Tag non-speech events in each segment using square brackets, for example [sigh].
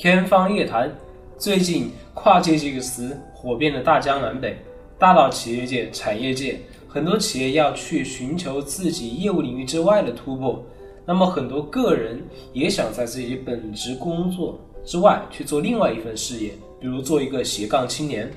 天方夜谭。最近“跨界”这个词火遍了大江南北，大到企业界、产业界，很多企业要去寻求自己业务领域之外的突破。那么，很多个人也想在自己本职工作之外去做另外一份事业，比如做一个斜杠青年。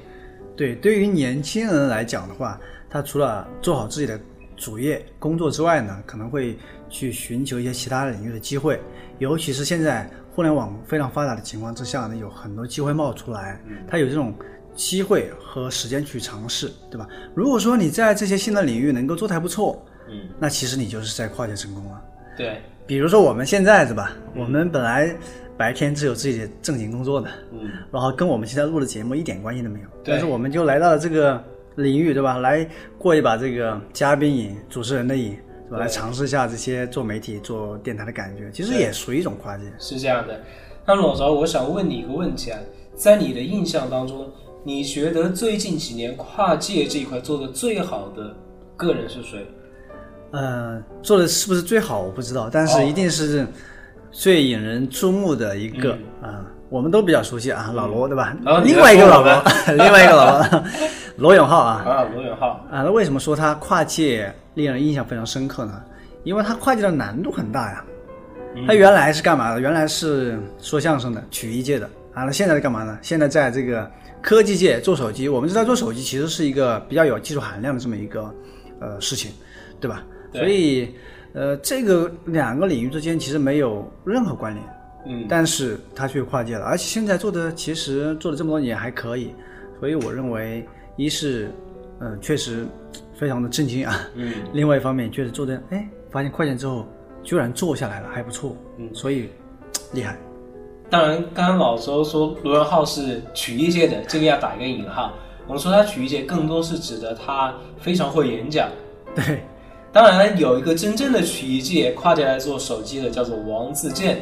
对，对于年轻人来讲的话，他除了做好自己的主业工作之外呢，可能会去寻求一些其他领域的机会，尤其是现在。互联网非常发达的情况之下呢，有很多机会冒出来，他有这种机会和时间去尝试，对吧？如果说你在这些新的领域能够做得还不错，嗯，那其实你就是在跨界成功了。对，比如说我们现在是吧？我们本来白天是有自己的正经工作的，嗯，然后跟我们现在录的节目一点关系都没有，但是我们就来到了这个领域，对吧？来过一把这个嘉宾瘾、主持人的瘾。来尝试一下这些做媒体、做电台的感觉，其实也属于一种跨界。是这样的。那老赵，我想问你一个问题啊，在你的印象当中，你觉得最近几年跨界这一块做的最好的个人是谁？呃，做的是不是最好我不知道，但是一定是最引人注目的一个啊。我们都比较熟悉啊，老罗对吧？[laughs] [laughs] 另外一个老罗，另外一个老罗，罗永浩啊。啊，罗永浩啊，那为什么说他跨界令人印象非常深刻呢？因为他跨界的难度很大呀。他原来是干嘛的？原来是说相声的，曲艺界的啊。那现在是干嘛呢？现在在这个科技界做手机。我们知道做手机其实是一个比较有技术含量的这么一个呃事情，对吧？所以呃，这个两个领域之间其实没有任何关联。嗯，但是他却跨界了，而且现在做的其实做了这么多年还可以，所以我认为一是，嗯，确实非常的震惊啊，嗯，另外一方面觉得做的，哎，发现快件之后居然做下来了，还不错，嗯，所以 [tsk] 厉害。当然，刚刚老周说罗永浩是曲艺界的，这个要打一个引号。我们说他曲艺界更多是指的他非常会演讲。对，当然有一个真正的曲艺界跨界来做手机的，叫做王自健。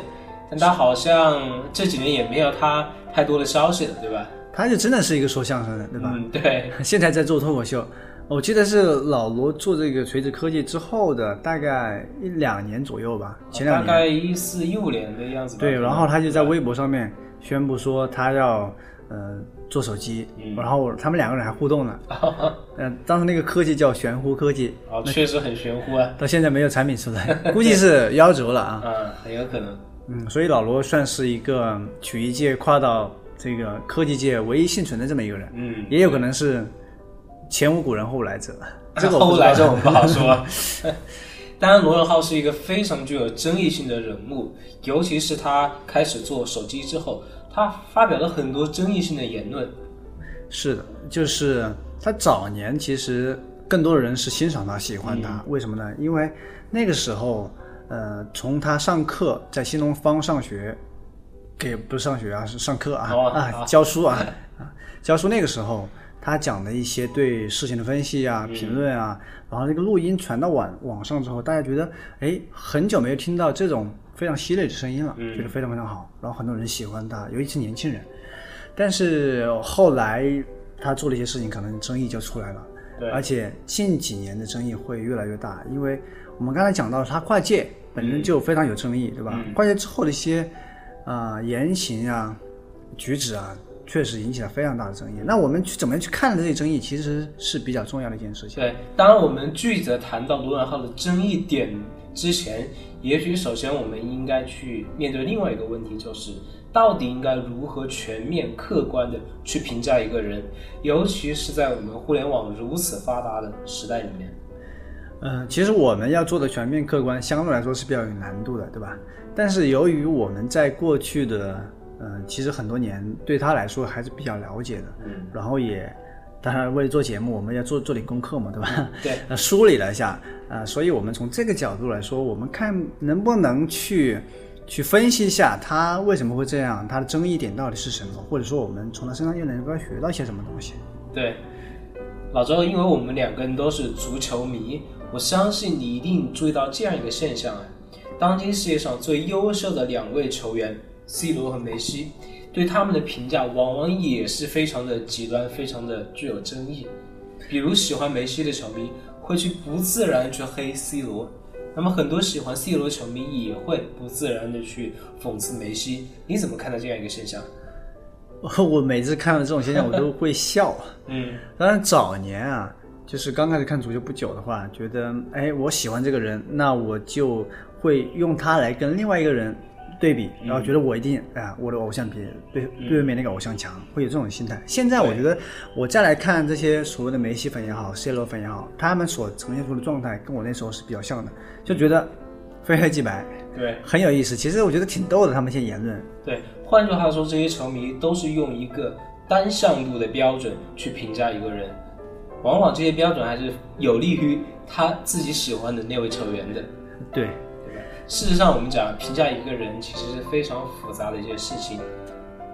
但他好像这几年也没有他太多的消息了，对吧？他就真的是一个说相声的，对吧？嗯，对。[laughs] 现在在做脱口秀，我记得是老罗做这个垂直科技之后的大概一两年左右吧，前两年。大概一四一五年的样子。对，然后他就在微博上面宣布说他要呃做手机，然后他们两个人还互动了。[laughs] 嗯，当时那个科技叫玄乎科技。哦，确实很玄乎啊。[laughs] 到现在没有产品出来，[laughs] 估计是夭折了啊。嗯，很有可能。嗯，所以老罗算是一个曲艺界跨到这个科技界唯一幸存的这么一个人。嗯，也有可能是前无古人后无来者。[laughs] 这个后来者我们不好说。[laughs] 当然，罗永浩是一个非常具有争议性的人物，尤其是他开始做手机之后，他发表了很多争议性的言论。是的，就是他早年其实更多的人是欣赏他、喜欢他，为什么呢？因为那个时候。呃，从他上课在新东方上学，给不是上学啊，是上课啊啊，教书啊 [laughs] 啊，教书那个时候，他讲的一些对事情的分析啊、评论啊，然后那个录音传到网网上之后，大家觉得哎，很久没有听到这种非常犀利的声音了，觉得非常非常好，然后很多人喜欢他，尤其是年轻人。但是后来他做了一些事情，可能争议就出来了，而且近几年的争议会越来越大，因为我们刚才讲到他跨界。本身就非常有争议，对吧？跨界之后的一些啊言行啊、举止啊，确实引起了非常大的争议。那我们去怎么样去看这些争议，其实是比较重要的一件事情。对，当我们具体的谈到罗永浩的争议点之前，也许首先我们应该去面对另外一个问题，就是到底应该如何全面、客观的去评价一个人，尤其是在我们互联网如此发达的时代里面。嗯，其实我们要做的全面客观，相对来说是比较有难度的，对吧？但是由于我们在过去的，嗯，其实很多年对他来说还是比较了解的，嗯，然后也，当然为了做节目，我们要做做点功课嘛，对吧？对，那梳理了一下，啊，所以我们从这个角度来说，我们看能不能去，去分析一下他为什么会这样，他的争议点到底是什么，或者说我们从他身上又能够学到一些什么东西？对，老周，因为我们两个人都是足球迷。我相信你一定注意到这样一个现象啊，当今世界上最优秀的两位球员 C 罗和梅西，对他们的评价往往也是非常的极端，非常的具有争议。比如喜欢梅西的球迷会去不自然去黑 C 罗，那么很多喜欢 C 罗的球迷也会不自然的去讽刺梅西。你怎么看待这样一个现象？[laughs] 我每次看到这种现象，我都会笑。[laughs] 嗯当然早年啊，就是刚开始看足球不久的话，觉得哎，我喜欢这个人，那我就会用他来跟另外一个人对比，然后觉得我一定啊，我的偶像比对对面那个偶像强，会有这种心态。现在我觉得我再来看这些所谓的梅西粉也好，C 罗粉也好，他们所呈现出的状态跟我那时候是比较像的，就觉得非黑即白，对很有意思。其实我觉得挺逗的，他们一些言论。对，换句话说，这些球迷都是用一个单向度的标准去评价一个人，往往这些标准还是有利于他自己喜欢的那位球员的。对？事实上，我们讲评价一个人，其实是非常复杂的一件事情。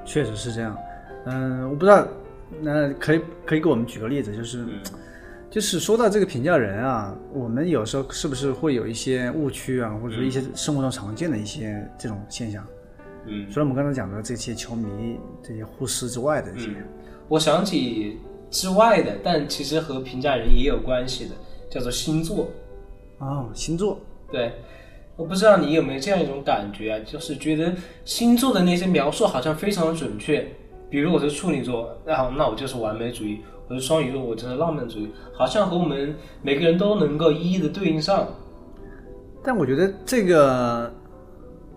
确实是这样。嗯，我不知道，那可以可以给我们举个例子，就是。嗯就是说到这个评价人啊，我们有时候是不是会有一些误区啊，或者说一些生活中常见的一些这种现象？嗯除了我们刚才讲的这些球迷这些忽视之外的一些，嗯，我想起之外的，但其实和评价人也有关系的，叫做星座。哦，星座，对，我不知道你有没有这样一种感觉啊，就是觉得星座的那些描述好像非常的准确。比如我是处女座，那好，那我就是完美主义；我是双鱼座，我就是浪漫主义，好像和我们每个人都能够一一的对应上。但我觉得这个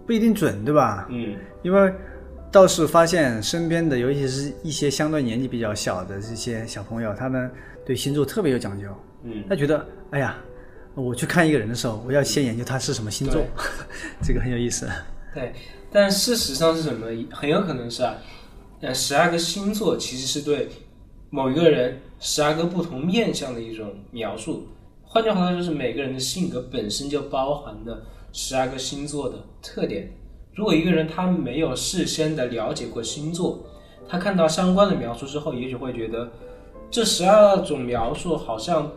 不一定准，对吧？嗯因为倒是发现身边的，尤其是一些相对年纪比较小的这些小朋友，他们对星座特别有讲究。嗯，他觉得，哎呀，我去看一个人的时候，我要先研究他是什么星座，[laughs] 这个很有意思。对。但事实上是什么？很有可能是啊，呃，十二个星座其实是对某一个人十二个不同面相的一种描述。换句话说，就是每个人的性格本身就包含了十二个星座的特点。如果一个人他没有事先的了解过星座，他看到相关的描述之后，也许会觉得这十二种描述好像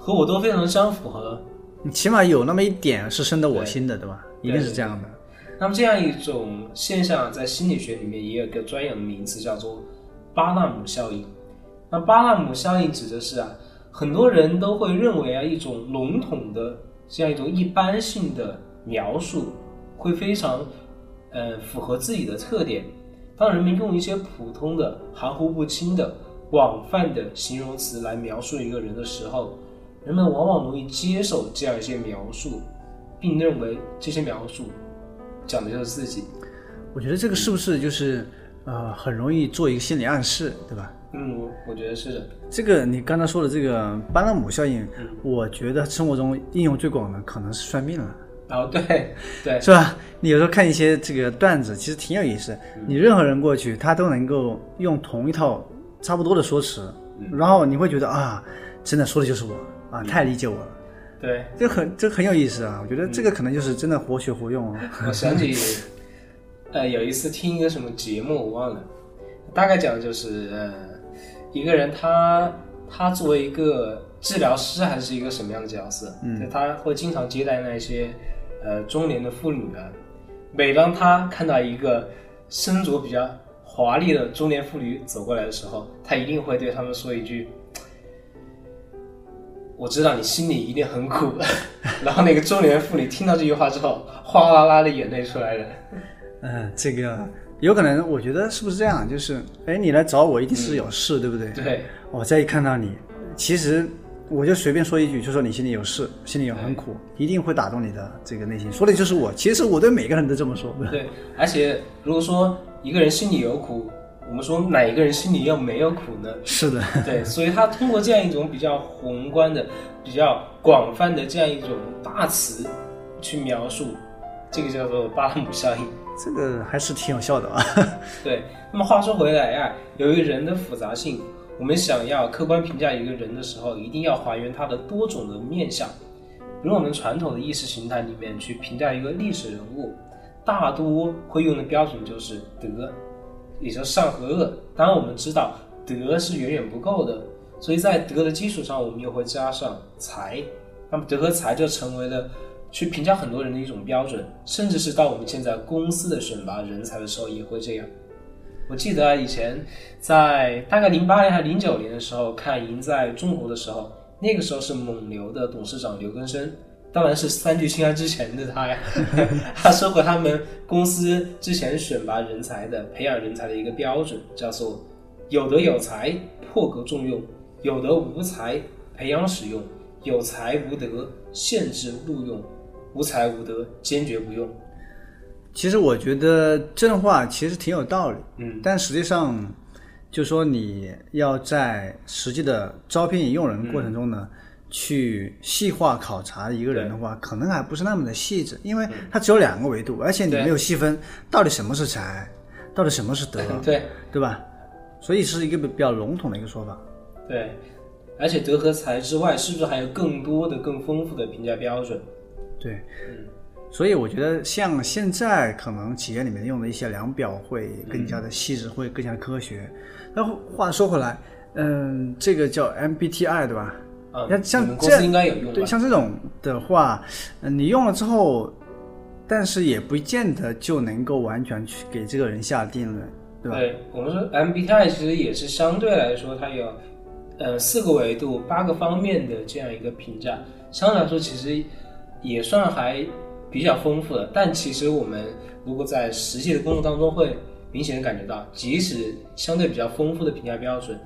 和我都非常相符合。你起码有那么一点是深得我心的，对吧？一定是这样的。那么这样一种现象，在心理学里面也有一个专有的名词，叫做巴纳姆效应。那巴纳姆效应指的是啊，很多人都会认为啊，一种笼统的这样一种一般性的描述，会非常呃符合自己的特点。当人们用一些普通的、含糊不清的、广泛的形容词来描述一个人的时候，人们往往容易接受这样一些描述，并认为这些描述讲的就是自己。我觉得这个是不是就是呃很容易做一个心理暗示，对吧？嗯，我我觉得是的。这个你刚才说的这个巴纳姆效应，我觉得生活中应用最广的可能是算命了。哦，对对，是吧？你有时候看一些这个段子，其实挺有意思。你任何人过去，他都能够用同一套差不多的说辞，然后你会觉得啊，真的说的就是我啊，太理解我了。对，这很这很有意思啊！我觉得这个可能就是真的活学活用啊。[laughs] 我想起，呃，有一次听一个什么节目，我忘了，大概讲的就是，呃，一个人他他作为一个治疗师还是一个什么样的角色？嗯，他会经常接待那些呃中年的妇女啊。每当他看到一个身着比较华丽的中年妇女走过来的时候，他一定会对他们说一句。我知道你心里一定很苦，[laughs] 然后那个中年妇女听到这句话之后，哗啦啦的眼泪出来了。嗯，这个有可能，我觉得是不是这样？就是，哎，你来找我一定是有事，对不对？对，我再一看到你，其实我就随便说一句，就说你心里有事，心里有很苦，一定会打动你的这个内心。说的就是我。其实我对每个人都这么说。对，而且如果说一个人心里有苦，我们说哪一个人心里又没有苦呢？是的，对，所以他通过这样一种比较宏观的、比较广泛的这样一种大词去描述，这个叫做巴拉姆效应。这个还是挺有效的啊。[laughs] 对，那么话说回来呀、由于人的复杂性，我们想要客观评价一个人的时候，一定要还原他的多种的面相。比如我们传统的意识形态里面去评价一个历史人物，大多会用的标准就是德，也就是善和恶。当然，我们知道德是远远不够的，所以在德的基础上，我们又会加上才。那么德和才就成为了去评价很多人的一种标准，甚至是到我们现在公司的选拔人才的时候也会这样。我记得啊，以前在大概零八年还是零九年的时候看《赢在中国》的时候，那个时候是蒙牛的董事长刘根生，当然是三聚氰胺之前的他呀。[laughs] 他说过，他们公司之前选拔人才的、培养人才的一个标准，叫做有德有才，破格重用；有德无才，培养使用；有才无德，限制录用；无才无德，坚决不用。其实我觉得这话其实挺有道理，嗯，但实际上，就说你要在实际的招聘引用人过程中呢，去细化考察一个人的话，可能还不是那么的细致，因为它只有两个维度，而且你没有细分到底什么是才，到底什么是德，[laughs] 对对吧？所以是一个比较笼统的一个说法。对，而且德和才之外，是不是还有更多的、更丰富的评价标准？对，嗯所以我觉得像现在可能企业里面用的一些量表会更加的细致，会更加的科学。那话说回来，嗯，这个叫 MBTI 对吧？啊，像像你们公司这应该有用对，吧？像这种的话，嗯，你用了之后，但是也不见得就能够完全去给这个人下定论，对吧？对我们说 MBTI 其实也是相对来说，它有呃四个维度、八个方面的这样一个评价，相对来说其实也算还比较丰富的。但其实我们如果在实际的工作当中，会明显的感觉到，即使相对比较丰富的评价标准，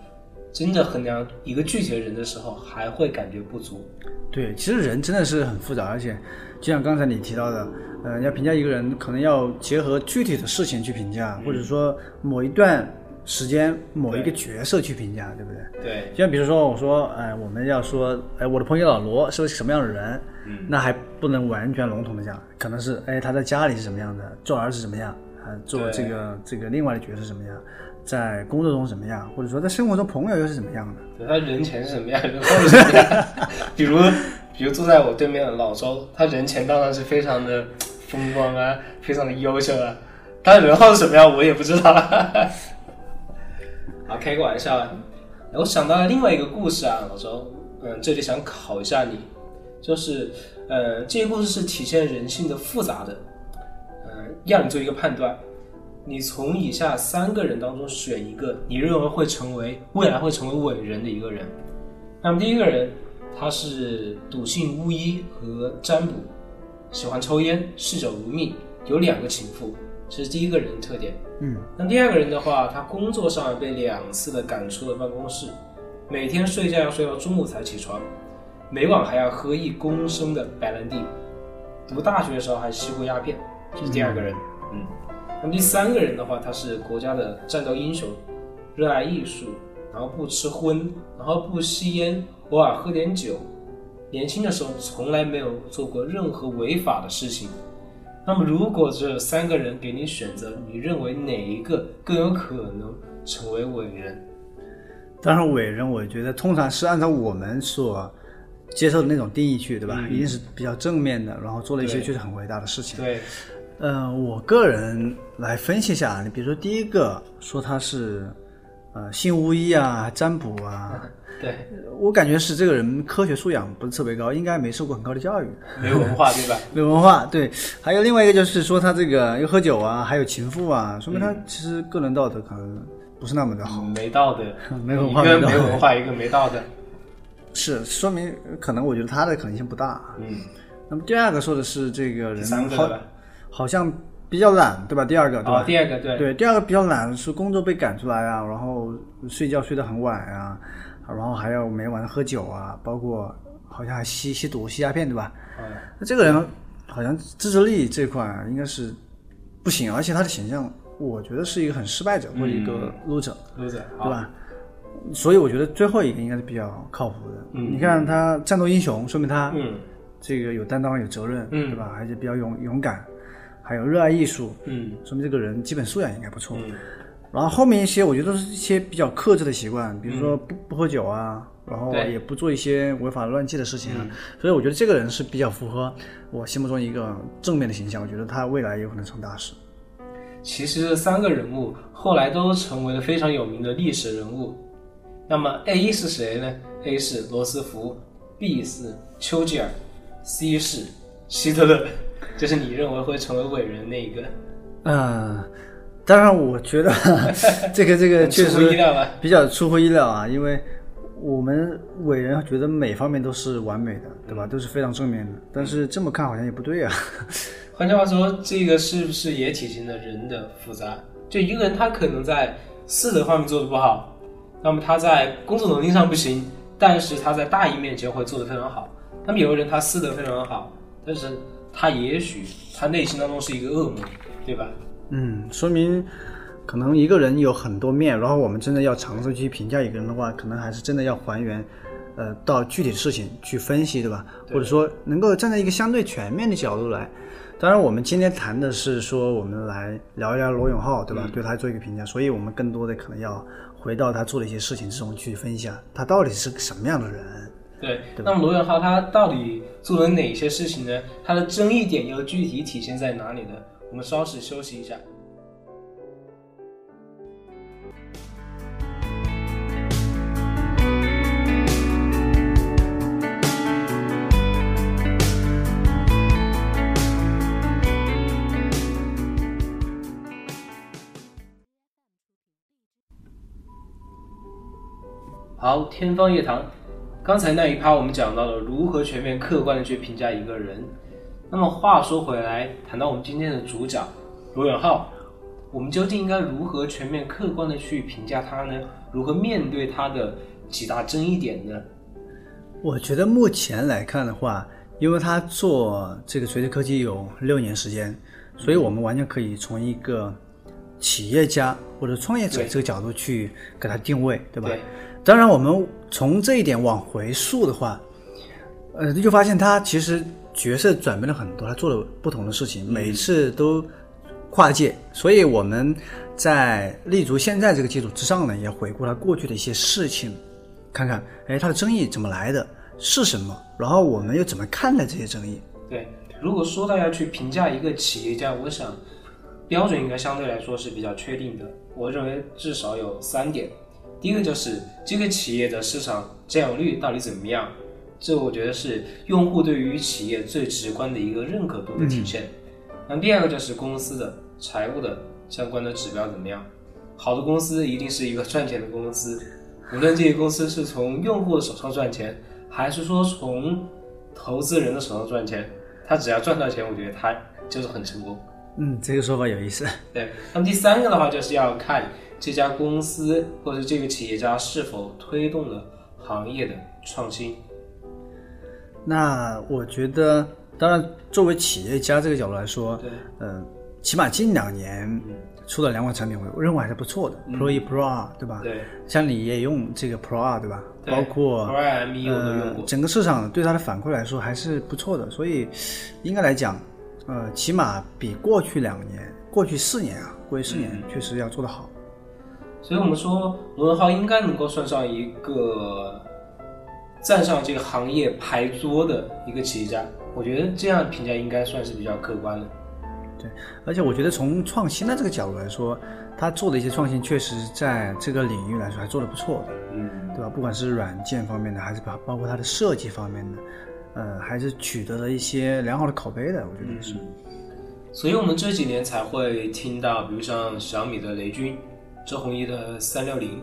真的衡量一个具体的人的时候，还会感觉不足。对，其实人真的是很复杂，而且就像刚才你提到的，呃，要评价一个人，可能要结合具体的事情去评价，或者说某一段时间、某一个角色去评价，对不对？对，就像比如说，我说，哎、我们要说，哎，我的朋友老罗是个什么样的人，嗯。那还不能完全笼统的讲，可能是，哎，他在家里是什么样的，做儿子怎么样，啊，做这个这个另外的角色是什么样，在工作中怎么样，或者说在生活中朋友又是怎么样的。对他人前是什么样，人后是什么样？[laughs] 比如，比如坐在我对面的老周，他人前当然是非常的风光啊，非常的优秀啊，他人后是什么样，我也不知道。好，开个玩笑啊。我想到了另外一个故事啊，老周，嗯，这里想考一下你，就是，呃，这些故事是体现人性的复杂的，嗯，让你做一个判断。你从以下三个人当中选一个，你认为会成为未来会成为伟人的一个人。那么第一个人，他是笃信巫医和占卜，喜欢抽烟，嗜酒如命，有两个情妇，这是第一个人的特点。嗯，那第二个人的话，他工作上被两次的赶出了办公室，每天睡觉要睡到中午才起床，每晚还要喝一公升的白兰地。读大学的时候还吸过鸦片，这是第二个人。嗯，那么第三个人的话，他是国家的战斗英雄，热爱艺术，然后不吃荤，然后不吸烟，偶尔喝点酒。年轻的时候从来没有做过任何违法的事情。那么，如果这三个人给你选择，你认为哪一个更有可能成为伟人？当然，伟人我觉得通常是按照我们所接受的那种定义去，对吧？一定是比较正面的，然后做了一些确实很伟大的事情。对，嗯、我个人来分析一下，你比如说第一个说他是呃信巫医啊、占卜啊，[laughs] 对，我感觉是这个人科学素养不是特别高，应该没受过很高的教育，没有文化，对吧？[laughs] 没有文化。对，还有另外一个就是说他这个又喝酒啊，还有情妇啊，说明他其实个人道德可能不是那么的好。没道德，[laughs] 没文化一个没文化，一个没道德。是，说明可能我觉得他的可能性不大。嗯，那么第二个说的是这个人好？好像比较懒，对吧？第二个对吧？哦，第二个对，对，第二个比较懒，是工作被赶出来啊，然后睡觉睡得很晚啊，然后还要每晚喝酒啊，包括好像还吸吸毒、吸鸦片，对吧？嗯，那这个人好像自制力这块儿应该是不行，而且他的形象，我觉得是一个很失败者或者一个 loser，loser，，对吧？所以我觉得最后一个应该是比较靠谱的。嗯你看他战斗英雄，说明他嗯这个有担当、有责任，嗯对吧？而且比较勇勇敢，还有热爱艺术，嗯说明这个人基本素养应该不错。嗯然后后面一些我觉得都是一些比较克制的习惯，比如说不不喝酒啊，然后也不做一些违法乱纪的事情啊，所以我觉得这个人是比较符合我心目中一个正面的形象，我觉得他未来有可能成大事。其实这三个人物后来都成为了非常有名的历史人物。那么 A 是谁呢？A 是罗斯福，B 是丘吉尔，C 是希特勒，就是你认为会成为伟人那一个，嗯，当然我觉得 [laughs] 这个这个确实？比较出乎意料啊，因为我们伟人觉得每方面都是完美的，对吧？都是非常正面的，但是这么看好像也不对啊。[laughs] 换句话说，这个是不是也体现了人的复杂？就一个人他可能在私德方面做的不好，那么他在工作能力上不行，但是他在大义面前会做得非常好。那么有个人他私德非常好，但是他也许他内心当中是一个恶魔，对吧？嗯，说明可能一个人有很多面，然后我们真的要尝试去评价一个人的话，可能还是真的要还原，呃，到具体的事情去分析，对吧？或者说能够站在一个相对全面的角度来。当然，我们今天谈的是说，我们来聊一聊罗永浩，对吧？对他做一个评价，所以我们更多的可能要回到他做的一些事情之中去分享，他到底是个什么样的人。对，那么罗永浩他到底做了哪些事情呢？它的争议点又具体体现在哪里呢？我们稍事休息一下。好，天方夜谭。刚才那一趴我们讲到了如何全面客观的去评价一个人。那么话说回来，谈到我们今天的主角罗永浩，我们究竟应该如何全面客观的去评价他呢？如何面对他的几大争议点呢？我觉得目前来看的话，因为他做这个垂直科技有六年时间，所以我们完全可以从一个企业家或者创业者这个角度去给他定位，对吧？当然，我们从这一点往回溯的话，呃，就发现他其实角色转变了很多，他做了不同的事情，每次都跨界。所以我们在立足现在这个基础之上呢，也回顾他过去的一些事情，看看，哎，他的争议怎么来的，是什么，然后我们又怎么看待这些争议？对，如果说到要去评价一个企业家，我想标准应该相对来说是比较确定的。我认为至少有三点。第一个就是这个企业的市场占有率到底怎么样，这我觉得是用户对于企业最直观的一个认可度的体现。那第二个就是公司的财务的相关的指标怎么样？好的公司一定是一个赚钱的公司，无论这个公司是从用户的手上赚钱，还是说从投资人的手上赚钱，他只要赚到钱，我觉得他就是很成功。嗯，这个说法有意思。对，那么第三个的话就是要看。这家公司或者这个企业家是否推动了行业的创新？那我觉得，当然，作为企业家这个角度来说，对，嗯，起码近两年出了两款产品，我认为还是不错的，Pro 一、Pro 二，对吧？对，像你也用这个 Pro 二，对吧？对包括 Pro 二 M 都用过。整个市场对它的反馈来说还是不错的，所以应该来讲，呃，起码比过去两年、过去四年啊，过去四年确实要做得好。所以我们说，罗永浩应该能够算上一个站上这个行业牌桌的一个企业家。我觉得这样评价应该算是比较客观的。对，而且我觉得从创新的这个角度来说，他做的一些创新，确实在这个领域来说还做得不错的，嗯，对吧？不管是软件方面的，还是包包括它的设计方面的，呃，还是取得了一些良好的口碑的。我觉得是。所以我们这几年才会听到，比如像小米的雷军。周鸿祎的三六零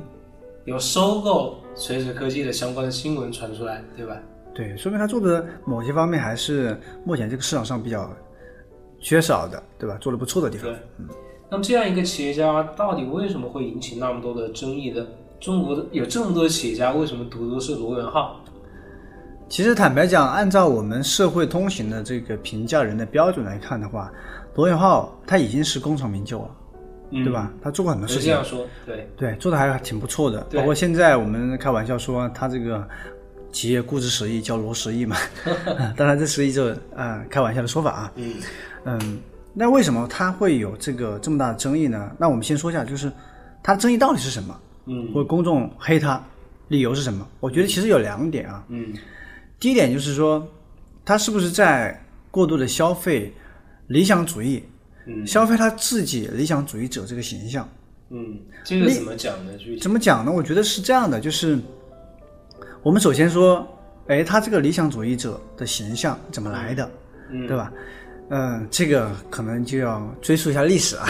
有收购垂直科技的相关的新闻传出来，对吧？对，说明他做的某些方面还是目前这个市场上比较缺少的，对吧？做的不错的地方。对，嗯。那么这样一个企业家到底为什么会引起那么多的争议呢？中国的有这么多企业家，为什么独独是罗永浩？其实坦白讲，按照我们社会通行的这个评价人的标准来看的话，罗永浩他已经是功成名就了。对吧？他做过很多事情。这样说，对对，做的还挺不错的。包括现在我们开玩笑说他这个企业估值十亿，叫罗十亿嘛。[laughs] 当然这十亿就啊开玩笑的说法啊。嗯嗯，那为什么他会有这个这么大的争议呢？那我们先说一下，就是他的争议到底是什么？嗯，或者公众黑他，理由是什么？我觉得其实有两点啊。嗯，第一点就是说，他是不是在过度的消费理想主义？消费他自己理想主义者这个形象，嗯，这个怎么讲呢？怎么讲呢？我觉得是这样的，就是我们首先说，哎，他这个理想主义者的形象怎么来的，对吧？嗯，这个可能就要追溯一下历史啊，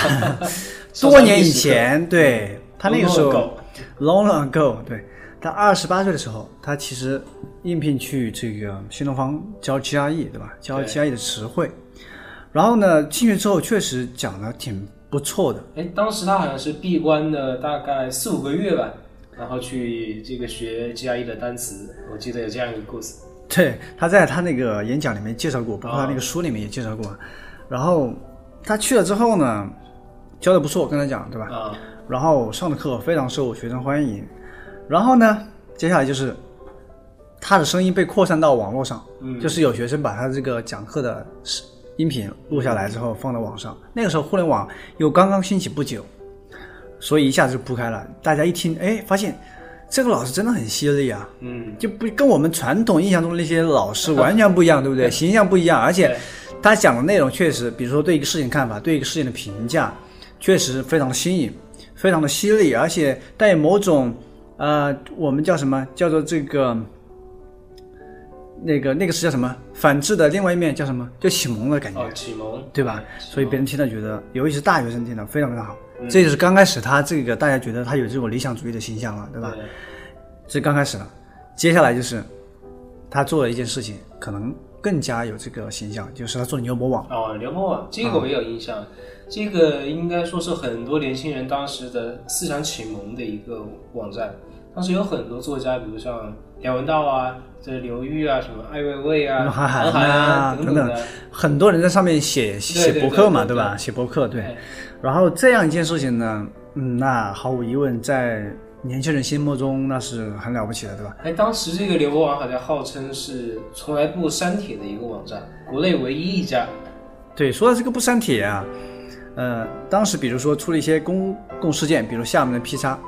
[laughs] 多年以前，对他那个时候，long long ago，对他二十八岁的时候，他其实应聘去这个新东方教 GRE，对吧？教 GRE 的词汇。然后呢，进去之后确实讲的挺不错的。哎，当时他好像是闭关的大概四五个月吧，然后去这个学 GRE 的单词，我记得有这样一个故事。对，他在他那个演讲里面介绍过，包括他啊那个书里面也介绍过。然后他去了之后呢，教的不错，我跟他讲对吧？啊，然后上的课非常受学生欢迎。然后呢，接下来就是他的声音被扩散到网络上，嗯就是有学生把他这个讲课的视音频录下来之后放到网上。那个时候互联网又刚刚兴起不久，所以一下子就铺开了。大家一听，哎，发现这个老师真的很犀利啊，嗯，就不跟我们传统印象中的那些老师完全不一样，对不对？[laughs] 形象不一样，而且他讲的内容确实，比如说对一个事情看法，对一个事情的评价，确实非常的新颖，非常的犀利，而且带有某种呃，我们叫什么？叫做这个那个那个是叫什么？反制的另外一面叫什么？就启蒙的感觉。哦，启蒙，对吧？所以别人听了觉得，尤其是大学生听了非常非常好。嗯这就是刚开始他这个大家觉得他有这种理想主义的形象了，对吧？对这刚开始了，接下来就是他做了一件事情，可能更加有这个形象，就是他做牛博网。哦，牛博网这个我有印象，这个应该说是很多年轻人当时的思想启蒙的一个网站。当时有很多作家，比如像梁文道啊、这刘玉啊、什么艾未未啊、韩寒啊等等。很多人在上面写写博客嘛，对对吧？写博客，对对。然后这样一件事情呢，嗯，那毫无疑问，在年轻人心目中那是很了不起的，对吧？哎，当时这个刘博网好像号称是从来不删帖的一个网站，国内唯一一家。对，说到这个不删帖啊，呃，当时比如说出了一些公共事件，比如厦门的 P 叉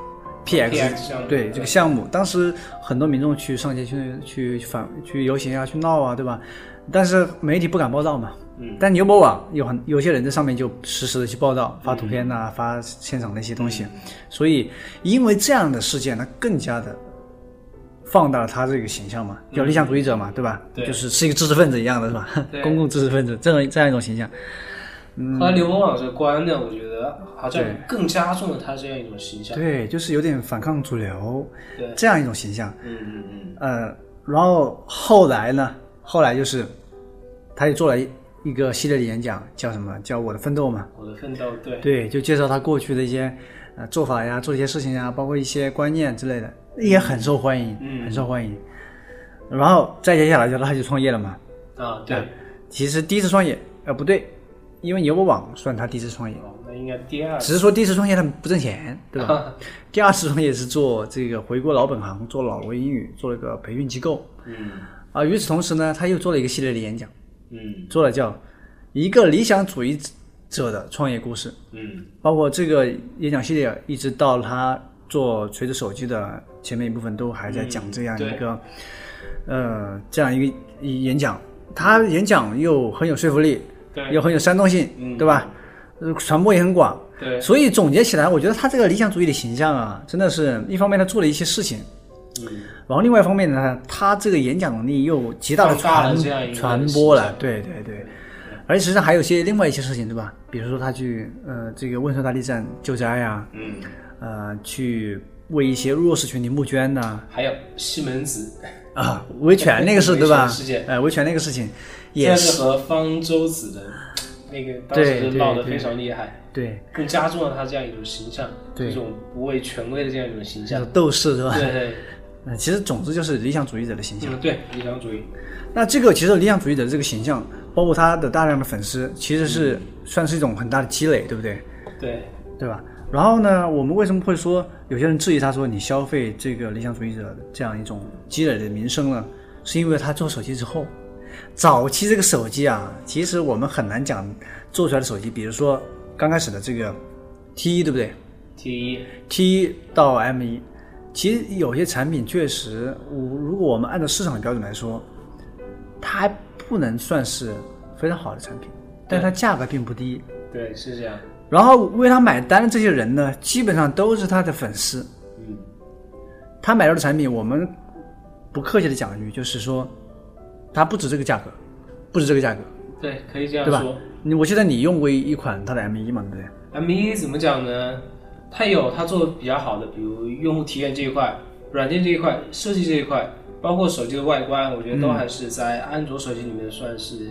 目对这个项目，当时很多民众去上街去去反去游行啊，去闹啊，对吧？但是媒体不敢报道嘛。嗯。但牛博网有很有些人在上面就实时的去报道，发图片呐、发现场的一些东西，所以因为这样的事件它，更加的放大了他这个形象嘛，叫理想主义者嘛，对吧？对就是是一个知识分子一样的是吧？对 [laughs] 公共知识分子这样这样一种形象。后来刘文老师关的，我觉得好像更加重了他这样一种形象。对，就是有点反抗主流对，这样一种形象。嗯嗯嗯，呃，然后后来呢，后来就是他也做了一一个系列的演讲，叫什么？叫我的奋斗嘛。我的奋斗，对，对，就介绍他过去的一些呃做法呀，做一些事情呀，包括一些观念之类的，也很受欢迎，嗯很受欢迎。然后再接下来就他就创业了嘛。啊，对，其实第一次创业，呃，不对，因为牛博网算他第一次创业，哦，那应该第二只是说第一次创业他不挣钱，对吧？第二次创业是做这个回归老本行，做老罗英语，做了个培训机构。嗯啊，与此同时呢，他又做了一个系列的演讲，嗯做了叫《一个理想主义者的创业故事》，嗯包括这个演讲系列，一直到他做锤子手机的前面一部分，都还在讲这样一个，呃，这样一个演讲。他演讲又很有说服力，对。又很有煽动性，嗯。对吧？呃传播也很广，对，所以总结起来，我觉得他这个理想主义的形象啊，真的是一方面他做了一些事情，嗯。然后另外一方面呢，他这个演讲能力又极大的传传播了对对对。而且实际上还有一些另外一些事情，对吧？比如说他去呃这个汶川大地震救灾呀、嗯，呃去为一些弱势群体募捐呐、还有西门子，啊，维权那个事 [laughs] 对吧？维权事件？呃，维权那个事情也是是和方舟子的那个当时闹得非常厉害，对，更加重了他这样一种形象，对这种不畏权威的这样一种形象就是。斗士是吧？对对，[laughs] 嗯其实总之就是理想主义者的形象。嗯，对，理想主义，那这个其实理想主义者的这个形象，包括他的大量的粉丝，其实嗯是算是一种很大的积累，对不对？对，对吧？然后呢，我们为什么会说有些人质疑他说你消费这个理想主义者这样一种积累的名声呢？是因为他做手机之后，早期这个手机啊，其实我们很难讲做出来的手机，比如说刚开始的这个 T 一，对不对 T 一，？T 一到 M 一，其实有些产品确实，我如果我们按照市场的标准来说，它还不能算是非常好的产品，但它价格并不低。对，是这样，然后为他买单的这些人呢，基本上都是他的粉丝。嗯，他买到的产品，我们不客气的讲一句，就是说，他不止这个价格，不止这个价格，对，可以这样说。？你我记得你用过一款它的 M 一嘛，对不对？M 一怎么讲呢？它有它做的比较好的，比如用户体验这一块，软件这一块、设计这一块，包括手机的外观，我觉得都还是在安卓手机里面算是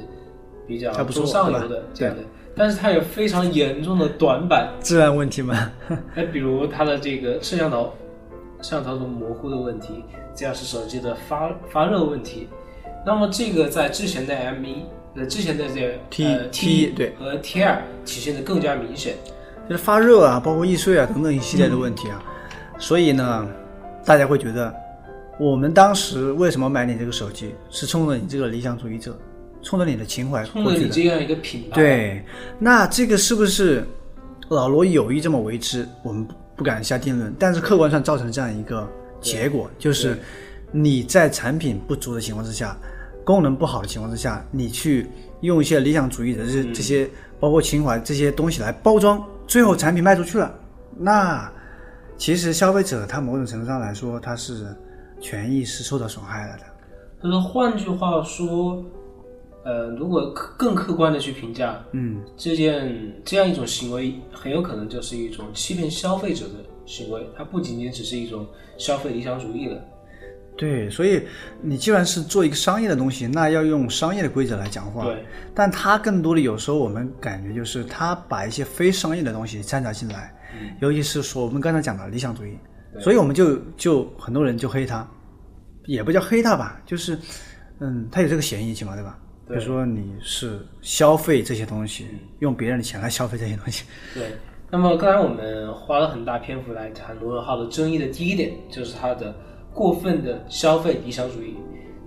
比较中上游的这样的。但是它有非常严重的短板，[laughs] 质量问题吗。[laughs] 哎，比如它的这个摄像头，摄像头的模糊的问题，这样是手机的发发热问题。那么这个在之前的 M 一，呃，之前的这个 T- 呃 T，对和 T 二体现的更加明显。就是发热啊，包括易碎啊等等一系列的问题啊，所以呢，大家会觉得，我们当时为什么买你这个手机，是冲着你这个理想主义者，冲着你的情怀冲。着你这样一个品牌，对，那这个是不是老罗有意这么为之？我们不不敢下定论，但是客观上造成这样一个结果，就是你在产品不足的情况之下，功能不好的情况之下，你去用一些理想主义的这这些，包括情怀这些东西来包装，最后产品卖出去了，那其实消费者他某种程度上来说，他是权益是受到损害了的。就是换句话说，呃，如果客更客观的去评价，嗯，这件这样一种行为，很有可能就是一种欺骗消费者的行为，它不仅仅只是一种消费理想主义了。对，所以你既然是做一个商业的东西，那要用商业的规则来讲话。对，但它更多的有时候我们感觉就是它把一些非商业的东西掺杂进来，尤其是说我们刚才讲的理想主义，所以我们就就很多人就黑他，也不叫黑他吧，就是嗯，他有这个嫌疑起码对吧？比如说你是消费这些东西，用别人的钱来消费这些东西，[laughs] 对，那么刚才我们花了很大篇幅来谈罗永浩的争议的第一点，就是他的过分的消费理想主义。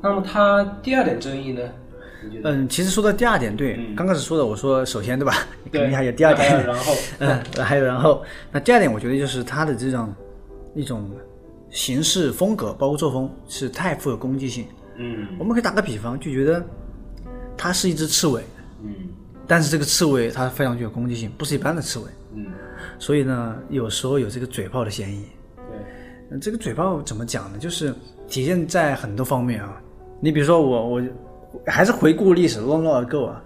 那么他第二点争议呢？嗯，其实说到第二点，对，刚开始说的，我说首先对吧？肯，定还有第二点，然后，[laughs] 嗯，还有然后，那第二点，我觉得就是他的这种一种形式风格，包括作风，是太富有攻击性。嗯我们可以打个比方，就觉得它是一只刺猬，嗯但是这个刺猬它非常具有攻击性，不是一般的刺猬，嗯，所以呢，有时候有这个嘴炮的嫌疑。这个嘴炮怎么讲呢？就是体现在很多方面啊。你比如说我，我还是回顾历史，long long ago 啊。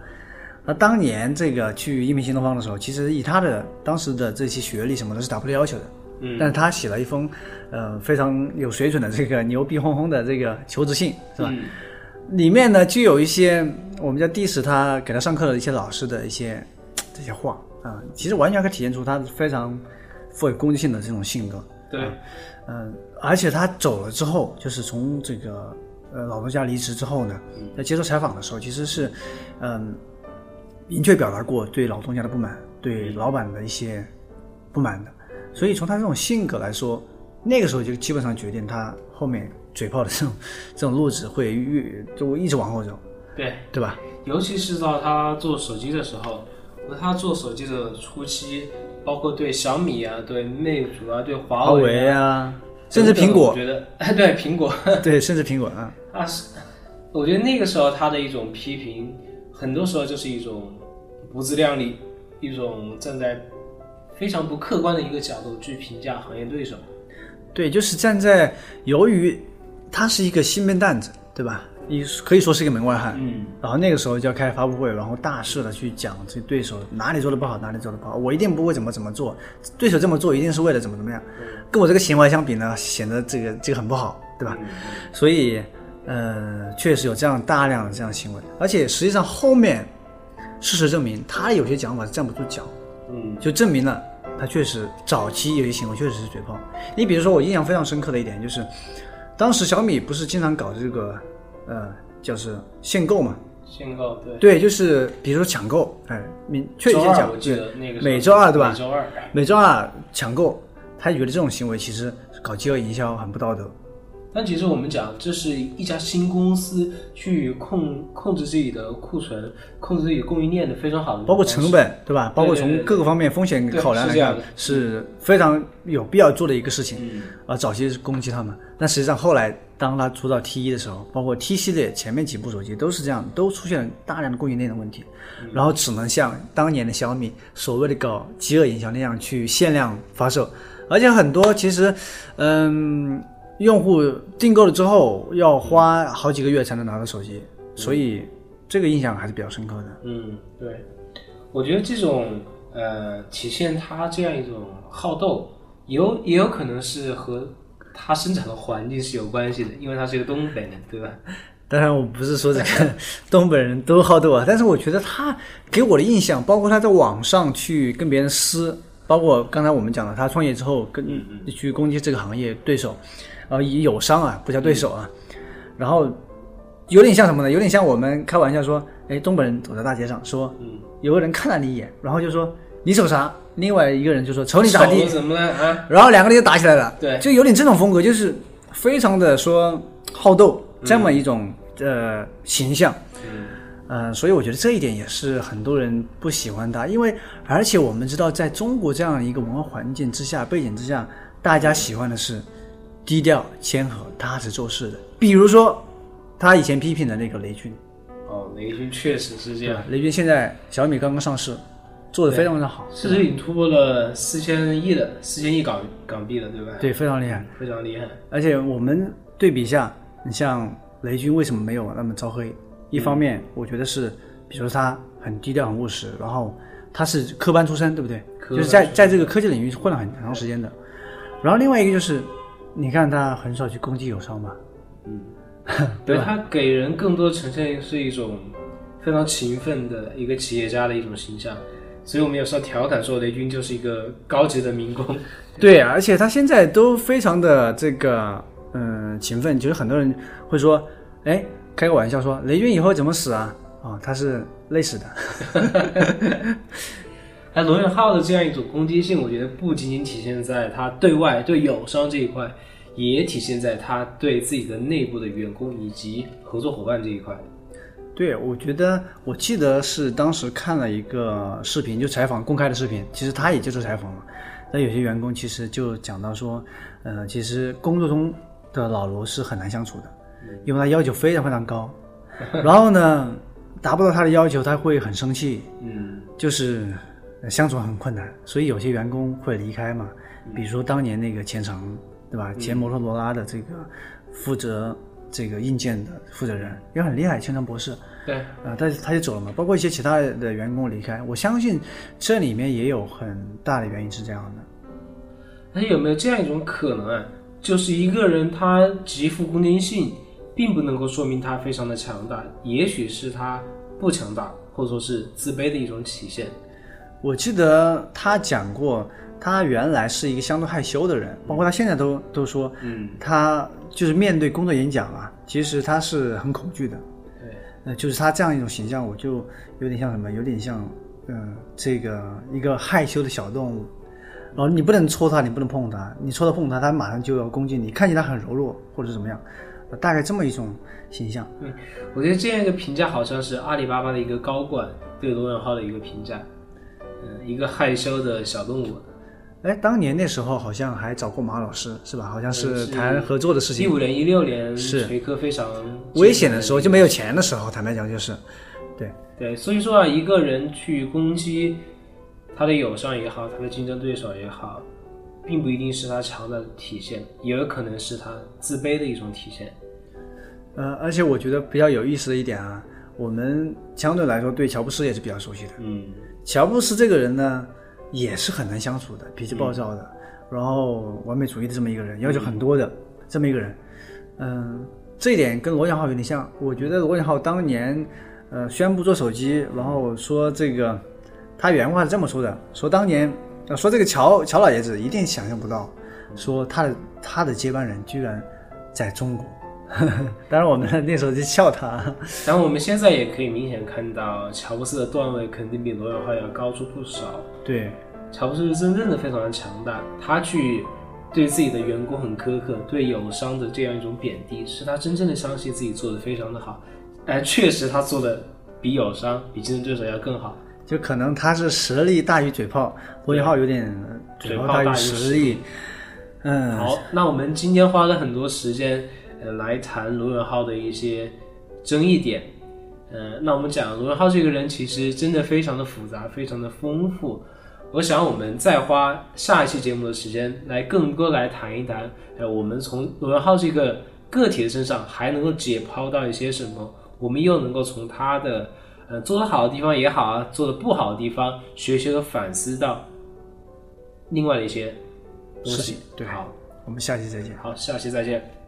那当年这个去一鸣新东方的时候，其实以他的当时的这些学历什么的是达不到要求的。嗯但是他写了一封，呃，非常有水准的这个牛逼哄哄的这个求职信，是吧？嗯里面呢就有一些我们叫 diss 他给他上课的一些老师的一些这些话啊、其实完全可以体现出他非常富有攻击性的这种性格。对，嗯，而且他走了之后，就是从这个呃老东家离职之后呢，在接受采访的时候，其实是嗯明确表达过对老东家的不满，对老板的一些不满的。所以从他这种性格来说，那个时候就基本上决定他后面嘴炮的这种 [laughs] 这种路子会越就一直往后走，对，对吧？尤其是到他做手机的时候，和他做手机的初期，包括对小米啊、对魅族啊、对华华为为啊，甚至苹果我，觉得，[laughs] 对苹果，[laughs] 对，甚至苹果啊，啊是，我觉得那个时候他的一种批评，很多时候就是一种不自量力，一种站在非常不客观的一个角度去评价行业对手。对，就是站在由于他是一个新编担子，对吧？你可以说是一个门外汉，嗯，然后那个时候就要开发布会，然后大肆的去讲这对手哪里做的不好，哪里做的不好，我一定不会怎么怎么做，对手这么做一定是为了怎么怎么样，跟我这个行为相比呢，显得这个这个很不好，对吧？所以，呃，确实有这样大量的这样的行为，而且实际上后面事实证明，他有些讲法是站不住脚，嗯。就证明了他确实早期有些行为确实是嘴炮。你比如说，我印象非常深刻的一点就是，当时小米不是经常搞这个，呃，就是限购嘛，限购对。对，就是比如说抢购，哎，明确切讲周二我，记得那个每周二对吧每周二，每周二抢购，他觉得这种行为其实搞饥饿营销很不道德。但其实我们讲，这是一家新公司去控控制自己的库存、控制自己供应链的非常好的，包括成。本，对吧？包括从各个方面风险考量来看是非常有必要做的一个事情。嗯，啊，早期是攻击他们，但实际上后来当他出到 T 一的时候，包括 T 系列前面几部手机都是这样，都出现了大量的供应链的问题，然后只能像当年的小米所谓的搞饥饿营销那样去限量发售，而且很多其实，嗯，用户订购了之后要花好几个月才能拿到手机，所以这个印象还是比较深刻的。嗯，对，我觉得这种呃体现他这样一种好斗，有也有可能是和他生长的环境是有关系的，因为他是一个东北人，对吧？当然，我不是说这个 [laughs] 东北人都好斗啊，但是我觉得他给我的印象，包括他在网上去跟别人撕，包括刚才我们讲了，他创业之后跟去攻击这个行业对手，呃，以友商啊，不叫对手啊，然后有点像什么呢？有点像我们开玩笑说，哎，东北人走在大街上说，有个人看了你一眼，然后就说你瞅啥？另外一个人就说瞅你咋地？怎么了啊？然后两个人就打起来了。对，就有点这种风格，就是非常的说好斗这么一种。呃形象，嗯，所以我觉得这一点也是很多人不喜欢他，因为而且我们知道，在中国这样一个文化环境之下、背景之下，大家喜欢的是低调、谦和、踏实做事的。比如说，他以前批评的那个雷军，哦，雷军确实是这样。雷军现在小米刚刚上市，做的非常的好，市值已经突破了四千亿的四千亿港港币了，对吧？对，非常厉害，非常厉害。而且我们对比一下，你像。雷军为什么没有那么招黑？一方面，我觉得是，比如他很低调、很务实，然后他是科班出身，对不对？就是在在这个科技领域混了很长时间的。然后另外一个就是，你看他很少去攻击友商吧，嗯，[laughs] 对他给人更多呈现是一种非常勤奋的一个企业家的一种形象，所以我们有时候调侃说雷军就是一个高级的民工。[laughs] 对，而且他现在都非常的这个。嗯，勤奋，就是很多人会说，哎，开个玩笑说，雷军以后怎么死啊？啊，他是累死的。哎，罗永浩的这样一种攻击性，我觉得不仅仅体现在他对外对友商这一块，也体现在他对自己的内部的员工以及合作伙伴这一块。对，我觉得我记得是当时看了一个视频，就采访公开的视频，其实他也接受采访了。那有些员工其实就讲到说，呃，其实工作中。的老罗是很难相处的，因为他要求非常非常高，[laughs] 然后呢，达不到他的要求，他会很生气，嗯，就是相处很困难，所以有些员工会离开嘛。比如说当年那个前程，对吧？前摩托罗拉的这个负责这个硬件的负责人也很厉害，前程博士，对，啊，他他就走了嘛。包括一些其他的员工离开，我相信这里面也有很大的原因是这样的。那有没有这样一种可能啊？就是一个人，他极富攻击性，并不能够说明他非常的强大，也许是他不强大，或者说是自卑的一种体现。我记得他讲过，他原来是一个相对害羞的人，包括他现在都都说，嗯，他就是面对工作演讲啊，其实他是很恐惧的。对，呃，就是他这样一种形象，我就有点像什么，有点像，嗯，这个一个害羞的小动物。然后你不能戳他，你不能碰他，你戳他碰他，他马上就要攻击你，看起来很柔弱或者怎么样，大概这么一种形象。嗯，我觉得这样一个评价好像是阿里巴巴的一个高管对罗永浩的一个评价，嗯，一个害羞的小动物。哎，当年那时候好像还找过马老师是吧？好像是谈合作的事情。一五年、一六年是锤科非常危险的时候，就没有钱的时候，坦白讲就是，对对，所以说啊，一个人去攻击。他的友商也好，他的竞争对手也好，并不一定是他强大的体现，也有可能是他自卑的一种体现。呃，而且我觉得比较有意思的一点啊，我们相对来说对乔布斯也是比较熟悉的。嗯，乔布斯这个人呢，也是很难相处的，脾气暴躁的，然后完美主义的这么一个人，要求很多的这么一个人。嗯，这一点跟罗永浩有点像。我觉得罗永浩当年，呃，宣布做手机，然后说这个。他原话是这么说的：说当年，说这个乔乔老爷子一定想象不到，说他的他的接班人居然在中国。[laughs] 当然，我们那时候就笑他。然后我们现在也可以明显看到，乔布斯的段位肯定比罗永浩要高出不少。对，乔布斯是真正的非常的强大。他去对自己的员工很苛刻，对友商的这样一种贬低，是他真正的相信自己做的非常的好。哎，确实他做的比友商、比竞争对手要更好。就可能他是实力大于嘴炮，罗永浩有点嘴炮大于实力。嗯，好，那我们今天花了很多时间，呃，来谈罗永浩的一些争议点。呃，那我们讲罗永浩这个人其实真的非常的复杂，非常的丰富。我想我们再花下一期节目的时间来更多来谈一谈，呃，我们从罗永浩这个个体的身上还能够解剖到一些什么？我们又能够从他的。呃，做的好的地方也好啊，做的不好的地方，学习和反思到另外的一些东西。对，好，我们下期再见。好，下期再见。